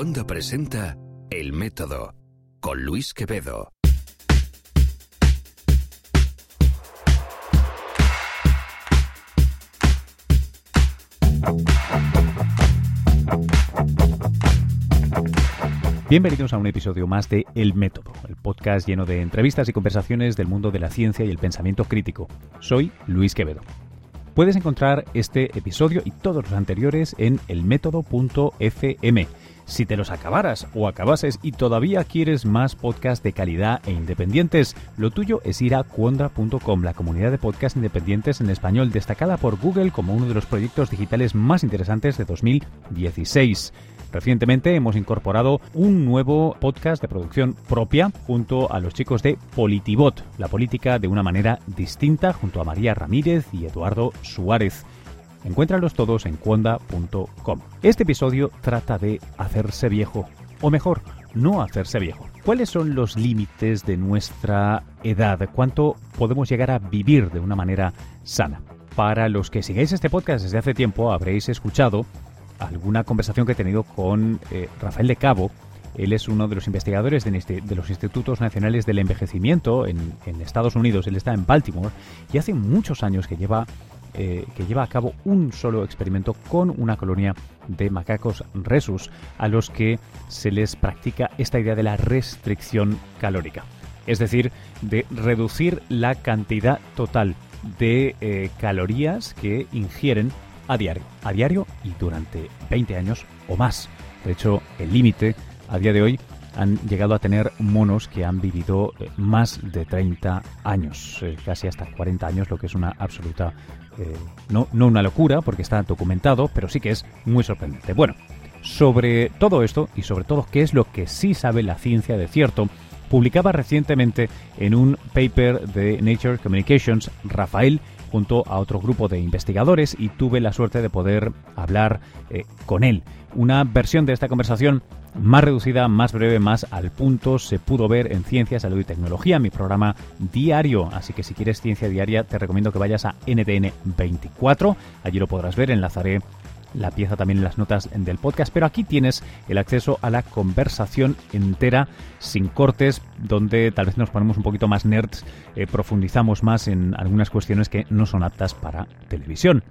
Wanda presenta El Método con Luis Quevedo. Bienvenidos a un episodio más de El Método, el podcast lleno de entrevistas y conversaciones del mundo de la ciencia y el pensamiento crítico. Soy Luis Quevedo. Puedes encontrar este episodio y todos los anteriores en elmétodo.fm. Si te los acabaras o acabases y todavía quieres más podcasts de calidad e independientes, lo tuyo es ir a cuondra.com, la comunidad de podcasts independientes en español destacada por Google como uno de los proyectos digitales más interesantes de 2016. Recientemente hemos incorporado un nuevo podcast de producción propia junto a los chicos de Politibot, la política de una manera distinta, junto a María Ramírez y Eduardo Suárez. Encuéntralos todos en cuonda.com. Este episodio trata de hacerse viejo, o mejor, no hacerse viejo. ¿Cuáles son los límites de nuestra edad? ¿Cuánto podemos llegar a vivir de una manera sana? Para los que sigáis este podcast desde hace tiempo, habréis escuchado alguna conversación que he tenido con eh, Rafael de Cabo. Él es uno de los investigadores de, los Institutos Nacionales del Envejecimiento en, Estados Unidos. Él está en Baltimore y hace muchos años que lleva, eh, que lleva a cabo un solo experimento con una colonia de macacos resus a los que se les practica esta idea de la restricción calórica. Es decir, de reducir la cantidad total de eh, calorías que ingieren a diario, a diario y durante 20 años o más. De hecho, el límite a día de hoy han llegado a tener monos que han vivido eh, más de 30 años, casi hasta 40 años, lo que es una absoluta, eh, no, no una locura, porque está documentado, pero sí que es muy sorprendente. Bueno, sobre todo esto y sobre todo qué es lo que sí sabe la ciencia de cierto, publicaba recientemente en un paper de Nature Communications Rafael junto a otro grupo de investigadores y tuve la suerte de poder hablar eh, con él. Una versión de esta conversación más reducida, más breve, más al punto, se pudo ver en Ciencia, Salud y Tecnología, mi programa diario. Así que si quieres ciencia diaria, te recomiendo que vayas a NTN 24. Allí lo podrás ver, enlazaré la pieza también en las notas del podcast, pero aquí tienes el acceso a la conversación entera sin cortes, donde tal vez nos ponemos un poquito más nerds, eh, profundizamos más en algunas cuestiones que no son aptas para televisión.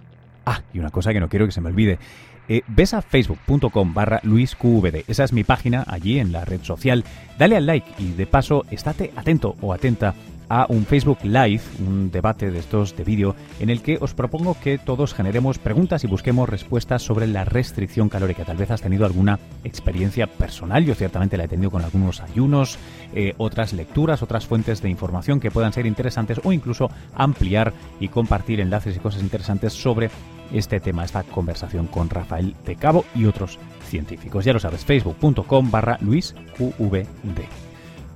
Ah, y una cosa que no quiero que se me olvide. Eh, ves a facebook.com barra luisqvd. Esa es mi página allí en la red social. Dale al like y de paso estate atento o atenta a un Facebook Live, un debate de estos de vídeo, en el que os propongo que todos generemos preguntas y busquemos respuestas sobre la restricción calórica. Tal vez has tenido alguna experiencia personal, yo ciertamente la he tenido con algunos ayunos, eh, otras lecturas, otras fuentes de información que puedan ser interesantes o incluso ampliar y compartir enlaces y cosas interesantes sobre este tema, esta conversación con Rafael de Cabo y otros científicos. Ya lo sabes, facebook.com barra luisqvd.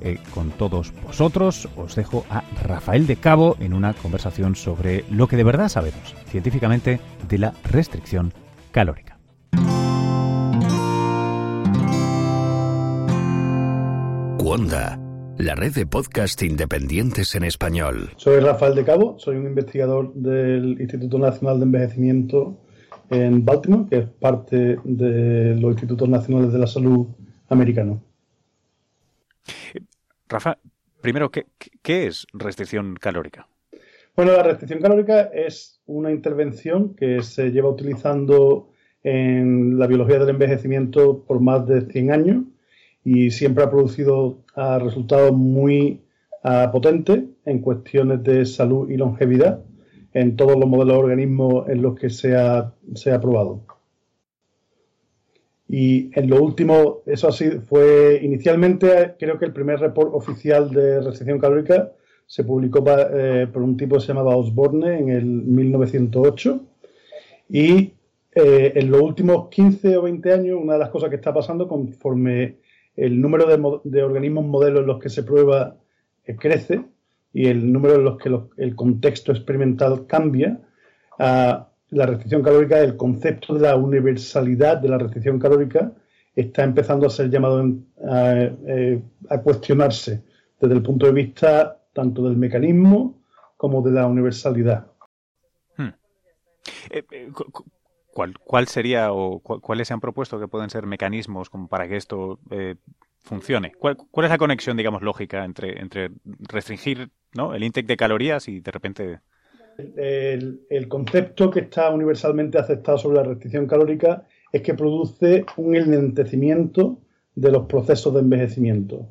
Eh, con todos vosotros. Os dejo a Rafael de Cabo en una conversación sobre lo que de verdad sabemos científicamente de la restricción calórica. Cuonda, la red de podcast independientes en español. Soy Rafael de Cabo, soy un investigador del Instituto Nacional de Envejecimiento en Baltimore, que es parte de los Institutos Nacionales de la Salud americanos. Rafa, primero, ¿qué, es restricción calórica? Bueno, la restricción calórica es una intervención que se lleva utilizando en la biología del envejecimiento por más de 100 años y siempre ha producido resultados muy ah, potentes en cuestiones de salud y longevidad en todos los modelos de organismos en los que se ha, se ha probado. Y en lo último, eso así fue inicialmente, creo que el primer report oficial de restricción calórica se publicó eh, por un tipo que se llamaba Osborne en el 1908. Y eh, en los últimos 15 o 20 años, una de las cosas que está pasando conforme el número de, organismos modelos en los que se prueba eh, crece y el número en los que el contexto experimental cambia, uh, la restricción calórica, el concepto de la universalidad de la restricción calórica está empezando a ser llamado eh, a, cuestionarse desde el punto de vista tanto del mecanismo como de la universalidad. Hmm. Eh, eh, ¿cuál, sería o cuáles se han propuesto que pueden ser mecanismos como para que esto eh, funcione? ¿Cuál, es la conexión, digamos, lógica entre, entre restringir ¿no? el intake de calorías y de repente... El, concepto que está universalmente aceptado sobre la restricción calórica es que produce un enlentecimiento de los procesos de envejecimiento,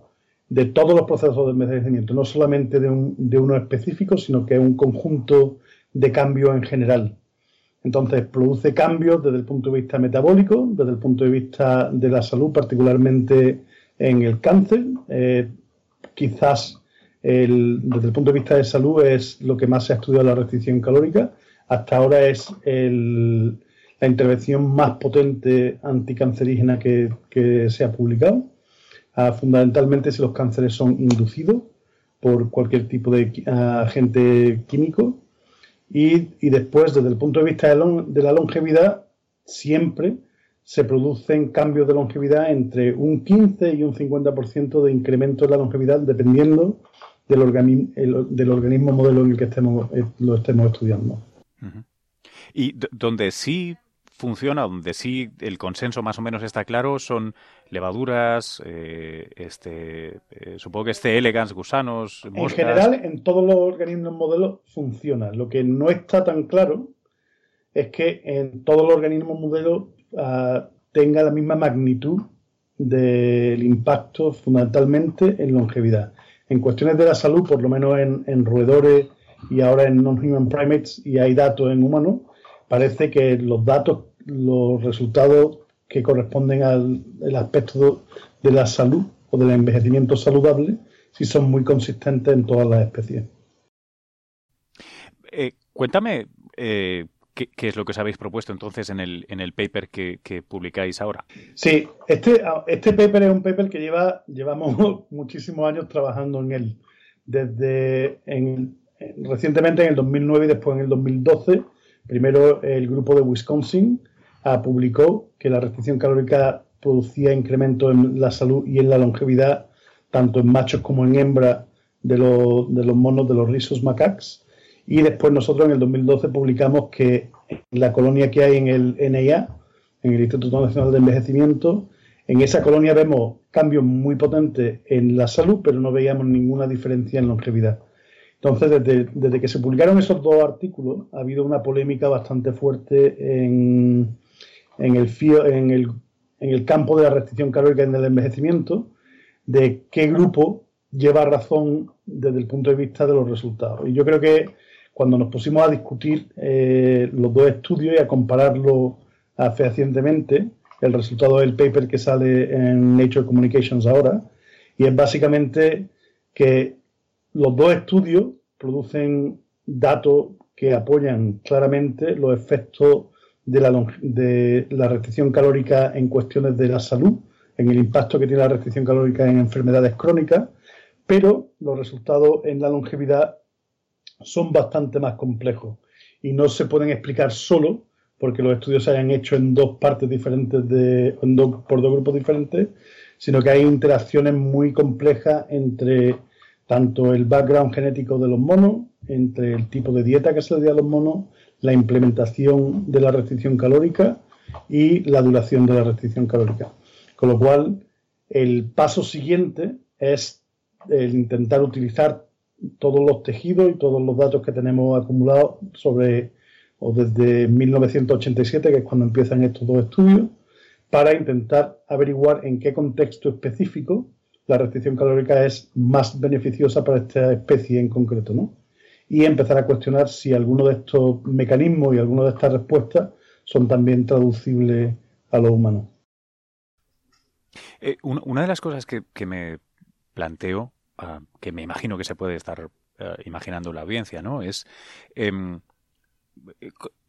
de todos los procesos de envejecimiento, no solamente de, un, de uno específico, sino que es un conjunto de cambios en general. Entonces, produce cambios desde el punto de vista metabólico, desde el punto de vista de la salud, particularmente en el cáncer. Eh, quizás desde el punto de vista de salud es lo que más se ha estudiado la restricción calórica. Hasta ahora es la intervención más potente anticancerígena que, se ha publicado. Ah, fundamentalmente si los cánceres son inducidos por cualquier tipo de agente químico y, después, desde el punto de vista de, la longevidad, siempre se producen cambios de longevidad entre un 15 y un 50% de incremento en la longevidad, dependiendo del, organismo modelo en el que estemos, eh, lo estemos estudiando. Y donde sí funciona, donde sí el consenso más o menos está claro, son levaduras, eh, este, eh, supongo que este elegans, gusanos, En general, en todos los organismos modelos funciona. Lo que no está tan claro es que en todos los organismos modelos ah, tenga la misma magnitud del impacto fundamentalmente en longevidad. En cuestiones de la salud, por lo menos en, roedores y ahora en non-human primates, y hay datos en humanos, parece que los datos los resultados que corresponden al aspecto de la salud o del envejecimiento saludable si son muy consistentes en todas las especies. Eh, cuéntame eh, ¿qué, es lo que os habéis propuesto entonces en el, en el paper que, publicáis ahora. Sí, este, este paper es un paper que lleva, llevamos muchísimos años trabajando en él. Desde recientemente en el 2009 y después en el 2012, primero el grupo de Wisconsin publicó que la restricción calórica producía incremento en la salud y en la longevidad, tanto en machos como en hembras de, los, monos de los risos macaques. Y después nosotros en el 2012 publicamos que la colonia que hay en el NIA, en el Instituto Nacional de Envejecimiento, en esa colonia vemos cambios muy potentes en la salud, pero no veíamos ninguna diferencia en longevidad. Entonces, desde, desde que se publicaron esos dos artículos, ha habido una polémica bastante fuerte en, en el, en el, en el campo de la restricción calórica en el envejecimiento, de qué grupo lleva razón desde el punto de vista de los resultados. Y yo creo que cuando nos pusimos a discutir eh, los dos estudios y a compararlo fehacientemente, el resultado del paper que sale en Nature Communications ahora, y es básicamente que los dos estudios producen datos que apoyan claramente los efectos de la, de la restricción calórica en cuestiones de la salud, en el impacto que tiene la restricción calórica en enfermedades crónicas, pero los resultados en la longevidad son bastante más complejos y no se pueden explicar solo porque los estudios se hayan hecho en dos partes diferentes de, por dos grupos diferentes, sino que hay interacciones muy complejas entre tanto el background genético de los monos, entre el tipo de dieta que se le da a los monos, la implementación de la restricción calórica y la duración de la restricción calórica. Con lo cual, el paso siguiente es el intentar utilizar todos los tejidos y todos los datos que tenemos acumulados sobre o desde 1987, que es cuando empiezan estos dos estudios, para intentar averiguar en qué contexto específico la restricción calórica es más beneficiosa para esta especie en concreto, ¿no? y empezar a cuestionar si alguno de estos mecanismos y alguno de estas respuestas son también traducibles a lo humano. Eh, una de las cosas que, me planteo, que me imagino que se puede estar ah, imaginando la audiencia, ¿no? Es em,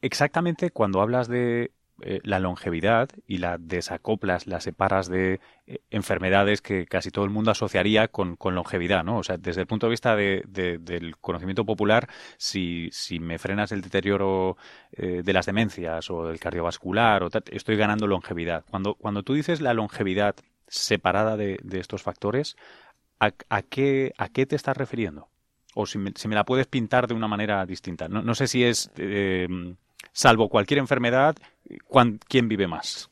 exactamente cuando hablas de eh, la longevidad y la desacoplas, la separas de eh, enfermedades que casi todo el mundo asociaría con, longevidad, ¿no? O sea, desde el punto de vista del conocimiento popular, si, si, me frenas el deterioro eh, de las demencias o del cardiovascular, estoy ganando longevidad. Cuando, cuando tú dices la longevidad separada de, estos factores, ¿a, qué, ¿a qué te estás refiriendo? O si me, la puedes pintar de una manera distinta. No, sé si es salvo cualquier enfermedad, ¿quién vive más?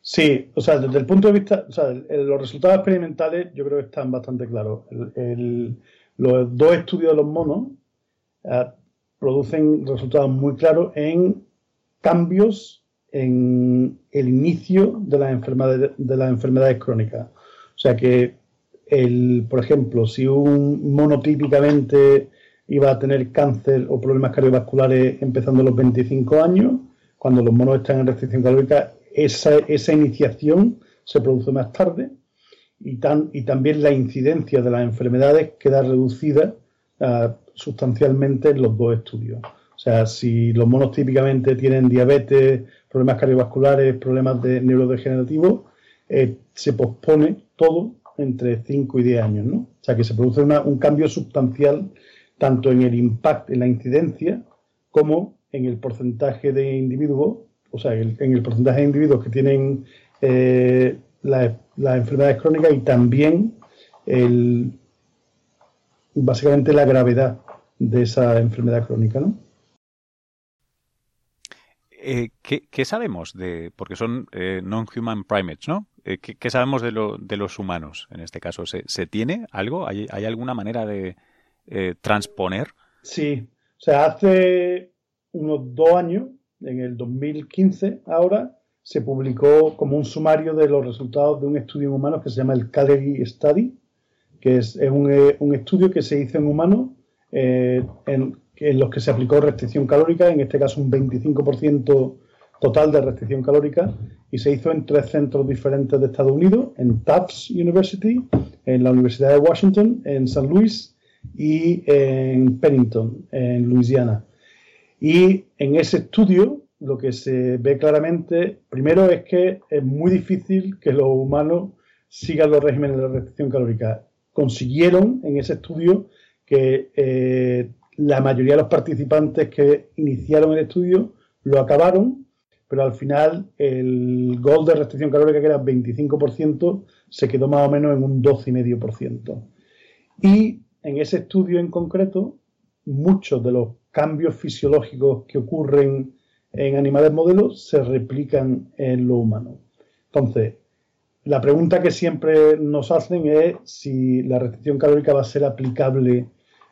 Sí, o sea, desde el punto de vista, o sea, los resultados experimentales yo creo que están bastante claros. los dos estudios de los monos eh, producen resultados muy claros en cambios en el inicio de las enfermedades, de las enfermedades crónicas. O sea que, el, por ejemplo, si un mono típicamente iba a tener cáncer o problemas cardiovasculares empezando a los 25 años, cuando los monos están en restricción calórica, esa, esa iniciación se produce más tarde y, tan, y también la incidencia de las enfermedades queda reducida uh, sustancialmente en los dos estudios. O sea, si los monos típicamente tienen diabetes, problemas cardiovasculares, problemas de neurodegenerativos, eh, se pospone todo entre 5 y 10 años, ¿no? O sea, que se produce un cambio sustancial tanto en el impacto, en la incidencia, como en el porcentaje de individuos o sea, en el porcentaje de individuos que tienen eh, las enfermedades crónicas y también el, básicamente la gravedad de esa enfermedad crónica, ¿no? Eh, ¿qué, sabemos de, porque son eh, non-human primates, ¿no? ¿Qué, sabemos de, lo, de, los humanos en este caso? ¿Se, tiene algo? ¿Hay, ¿Hay, alguna manera de transponer? Sí, o sea, hace unos dos años en el 2015 ahora, se publicó como un sumario de los resultados de un estudio en humanos que se llama el Calorie Study, que es, un, eh, un, estudio que se hizo en humanos eh, en, los que se aplicó restricción calórica, en este caso un 25% total de restricción calórica, y se hizo en tres centros diferentes de Estados Unidos, en Tufts University, en la Universidad de Washington, en San Luis y en Pennington, en Luisiana. Y en ese estudio lo que se ve claramente, primero es que es muy difícil que los humanos sigan los regímenes de restricción calórica. Consiguieron en ese estudio que eh, la mayoría de los participantes que iniciaron el estudio lo acabaron, pero al final el gol de restricción calórica, que era 25%, se quedó más o menos en un 12,5%. Y en ese estudio en concreto, muchos de los cambios fisiológicos que ocurren en animales modelos se replican en lo humano. Entonces, la pregunta que siempre nos hacen es si la restricción calórica va a ser aplicable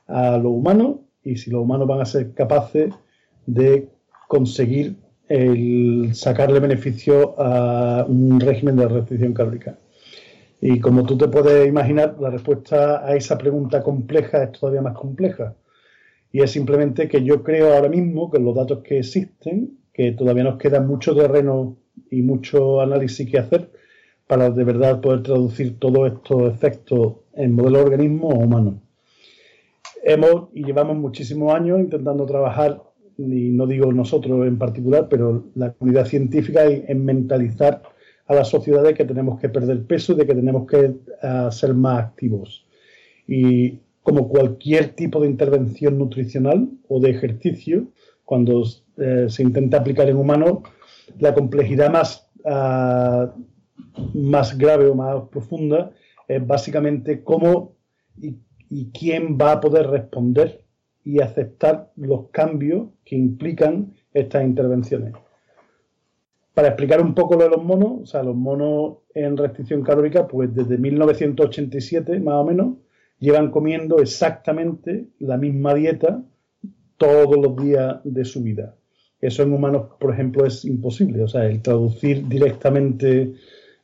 a lo humano y si los humanos van a ser capaces de conseguir el sacarle beneficio a un régimen de restricción calórica. Y como tú te puedes imaginar, la respuesta a esa pregunta compleja es todavía más compleja. Y es simplemente que yo creo ahora mismo que los datos que existen, que todavía nos queda mucho terreno y mucho análisis que hacer para de verdad poder traducir todos estos efectos en modelos de organismos humanos. Hemos y llevamos muchísimos años intentando trabajar, y no digo nosotros en particular, pero la comunidad científica en mentalizar a la sociedad de que tenemos que perder peso, de que tenemos que uh, ser más activos. Y como cualquier tipo de intervención nutricional o de ejercicio, cuando eh, se intenta aplicar en humanos, la complejidad más, uh, más grave o más profunda es básicamente cómo y, y, quién va a poder responder y aceptar los cambios que implican estas intervenciones. Para explicar un poco lo de los monos, o sea, los monos en restricción calórica, pues desde 1987 más o menos, llevan comiendo exactamente la misma dieta todos los días de su vida. Eso en humanos, por ejemplo, es imposible. O sea, el traducir directamente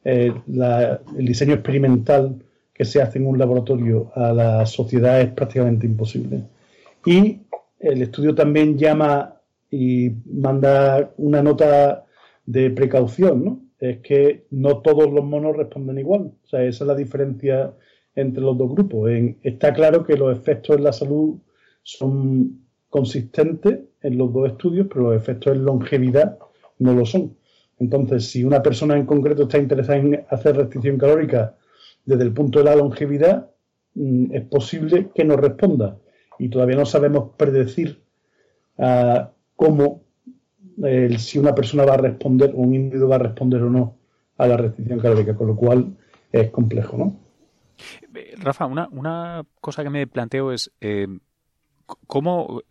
eh, el diseño experimental que se hace en un laboratorio a la sociedad es prácticamente imposible. Y el estudio también llama y manda una nota de precaución, ¿no? Es que no todos los monos responden igual. O sea, esa es la diferencia entre los dos grupos. está claro que los efectos en la salud son consistentes en los dos estudios, pero los efectos en longevidad no lo son. Entonces, si una persona en concreto está interesada en hacer restricción calórica desde el punto de la longevidad, mm, es posible que no responda. Y todavía no sabemos predecir uh, cómo, si una persona va a responder o un individuo va a responder o no a la restricción calórica, con lo cual es complejo, ¿no? Rafa, una, una cosa que me planteo es eh, ¿cómo,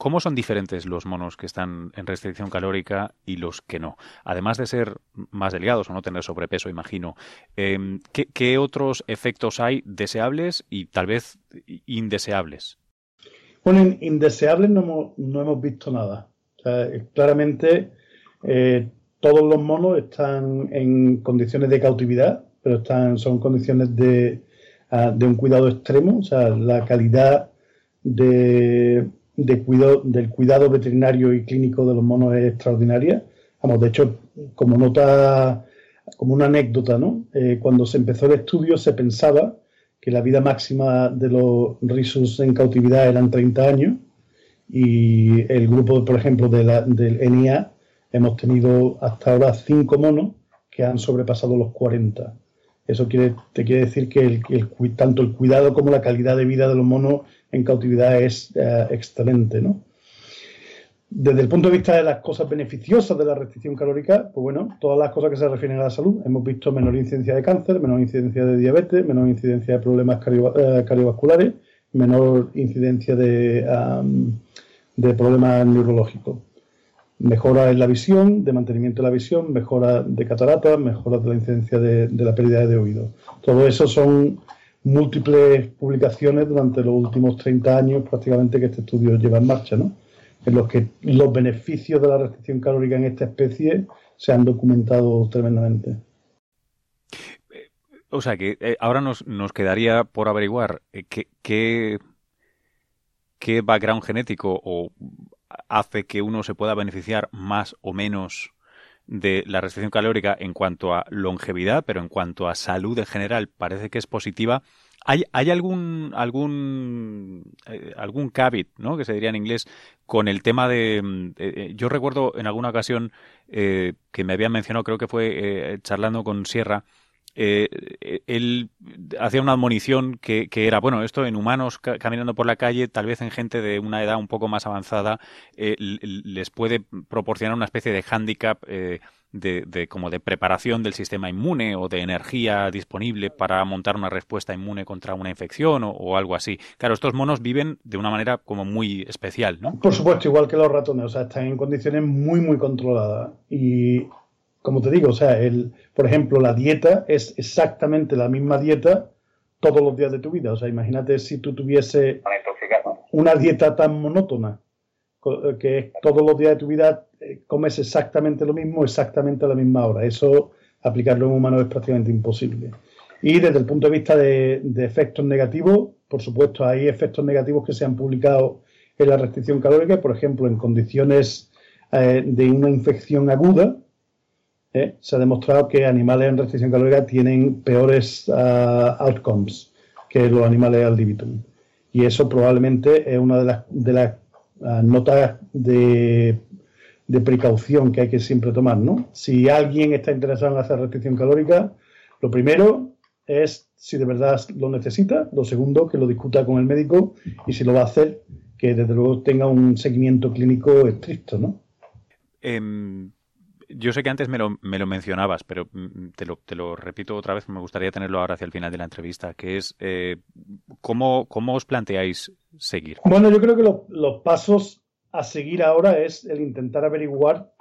¿Cómo son diferentes los monos que están en restricción calórica y los que no? Además de ser más delgados o no tener sobrepeso, imagino, em, ¿qué, otros efectos hay deseables y tal vez indeseables? Bueno, indeseables no hemos, visto nada. claramente eh, todos los monos están en condiciones de cautividad, pero están, son condiciones de, ah, de un cuidado extremo, o sea, la calidad de, cuidado, del cuidado veterinario y clínico de los monos es extraordinaria. Vamos, de hecho, como nota, como una anécdota, ¿no? Eh, cuando se empezó el estudio se pensaba que la vida máxima de los risus en cautividad eran 30 años y el grupo, por ejemplo, de la, del NIA hemos tenido hasta ahora cinco monos que han sobrepasado los 40. Eso quiere, te quiere decir que tanto el cuidado como la calidad de vida de los monos en cautividad es eh, excelente, ¿no? Desde el punto de vista de las cosas beneficiosas de la restricción calórica, pues bueno, todas las cosas que se refieren a la salud, hemos visto menor incidencia de cáncer, menor incidencia de diabetes, menor incidencia de problemas eh, cardiovasculares, menor incidencia de, de problemas neurológicos mejora en la visión, de mantenimiento de la visión, mejora de cataratas, mejora de la incidencia de, la pérdida de oído. Todo eso son múltiples publicaciones durante los últimos 30 años prácticamente que este estudio lleva en marcha, ¿no? En los que los beneficios de la restricción calórica en esta especie se han documentado tremendamente. O sea que eh, ahora nos, nos, quedaría por averiguar eh, qué, qué, qué background genético o hace que uno se pueda beneficiar más o menos de la restricción calórica en cuanto a longevidad, pero en cuanto a salud en general parece que es positiva. ¿Hay, hay algún algún eh, algún ¿no? que se diría en inglés, con el tema de... Mm, eh, eh, yo recuerdo en alguna ocasión que me habían mencionado, creo que fue charlando con Sierra, eh, él hacía una admonición que, era, bueno, esto en humanos caminando por la calle, tal vez en gente de una edad un poco más avanzada, eh, les puede proporcionar una especie de hándicap eh, de, como de preparación del sistema inmune o de energía disponible para montar una respuesta inmune contra una infección o, algo así. Claro, estos monos viven de una manera como muy especial, ¿no? Por supuesto, igual que los ratones, o sea, están en condiciones muy, muy controladas y como te digo, o sea, el, por ejemplo, la dieta es exactamente la misma dieta todos los días de tu vida. O sea, imagínate si tú tuviese una dieta tan monótona, eh, que todos los días de tu vida eh, comes exactamente lo mismo, exactamente a la misma hora. Eso, aplicarlo en humano es prácticamente imposible. Y desde el punto de vista de, efectos negativos, por supuesto, hay efectos negativos que se han publicado en la restricción calórica, por ejemplo, en condiciones eh, de una infección aguda, ¿eh? se ha demostrado que animales en restricción calórica tienen peores uh, outcomes que los animales al libitum. Y eso probablemente es una de las, de las uh, notas de, de, precaución que hay que siempre tomar. ¿no? Si alguien está interesado en hacer restricción calórica, lo primero es si de verdad lo necesita. Lo segundo, que lo discuta con el médico y si lo va a hacer, que desde luego tenga un seguimiento clínico estricto. ¿no? Em, yo sé que antes me lo, me lo mencionabas, pero mm, te lo, te lo, repito otra vez, me gustaría tenerlo ahora hacia el final de la entrevista, que es eh, ¿cómo, ¿cómo, os planteáis seguir? Bueno, yo creo que los pasos a seguir ahora es el intentar averiguar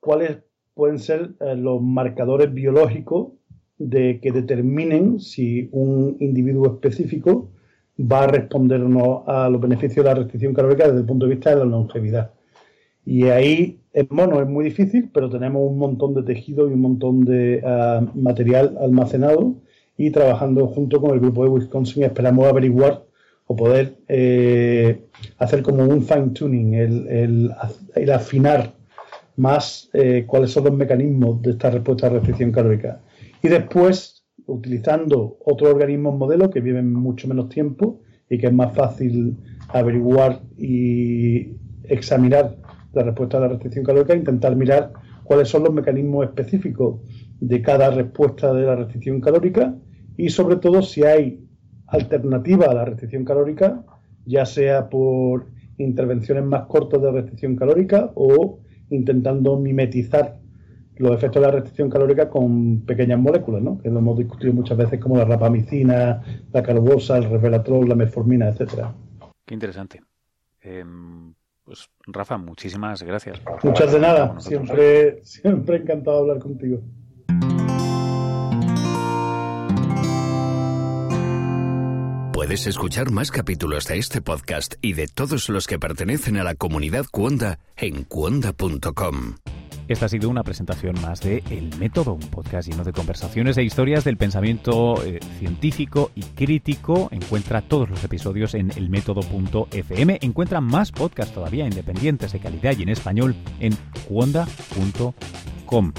cuáles pueden ser eh, los marcadores biológicos de que determinen si un individuo específico va a responder o no a los beneficios de la restricción calórica desde el punto de vista de la longevidad. Y ahí en mono es muy difícil, pero tenemos un montón de tejido y un montón de ah, material almacenado y trabajando junto con el grupo de Wisconsin esperamos averiguar o poder eh, hacer como un fine tuning, el, afinar más eh, cuáles son los mecanismos de esta respuesta a restricción calórica. Y después, utilizando otros organismos modelos que viven mucho menos tiempo y que es más fácil averiguar y examinar la respuesta a la restricción calórica, intentar mirar cuáles son los mecanismos específicos de cada respuesta de la restricción calórica y sobre todo si hay alternativa a la restricción calórica, ya sea por intervenciones más cortas de restricción calórica o intentando mimetizar los efectos de la restricción calórica con pequeñas moléculas, ¿no? que lo hemos discutido muchas veces como la rapamicina, la carbosa, el resveratrol, la metformina, etcétera. Qué interesante. Em, Pues Rafa, muchísimas gracias. Muchas de nada. Siempre, siempre encantado hablar contigo. Puedes escuchar más capítulos de este podcast y de todos los que pertenecen a la comunidad Cuonda en cuonda.com. Esta ha sido una presentación más de El Método, un podcast lleno de conversaciones e historias del pensamiento eh, científico y crítico. Encuentra todos los episodios en elmétodo.fm. Encuentra más podcasts todavía independientes de calidad y en español en cuonda.com.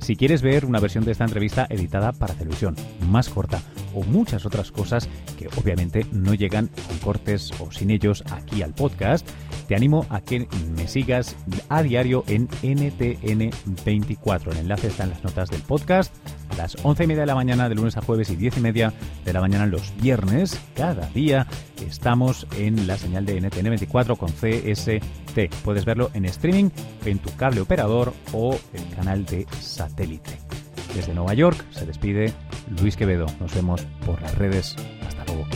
Si quieres ver una versión de esta entrevista editada para televisión, más corta, o muchas otras cosas que obviamente no llegan con cortes o sin ellos aquí al podcast, te animo a que me sigas a diario en NTN24. El enlace está en las notas del podcast. A las 11 y media de la mañana de lunes a jueves y 10 y media de la mañana los viernes, cada día estamos en la señal de NTN24 con CST. Puedes verlo en streaming, en tu cable operador o el canal de satélite. Desde Nueva York se despide Luis Quevedo. Nos vemos por las redes. Hasta luego.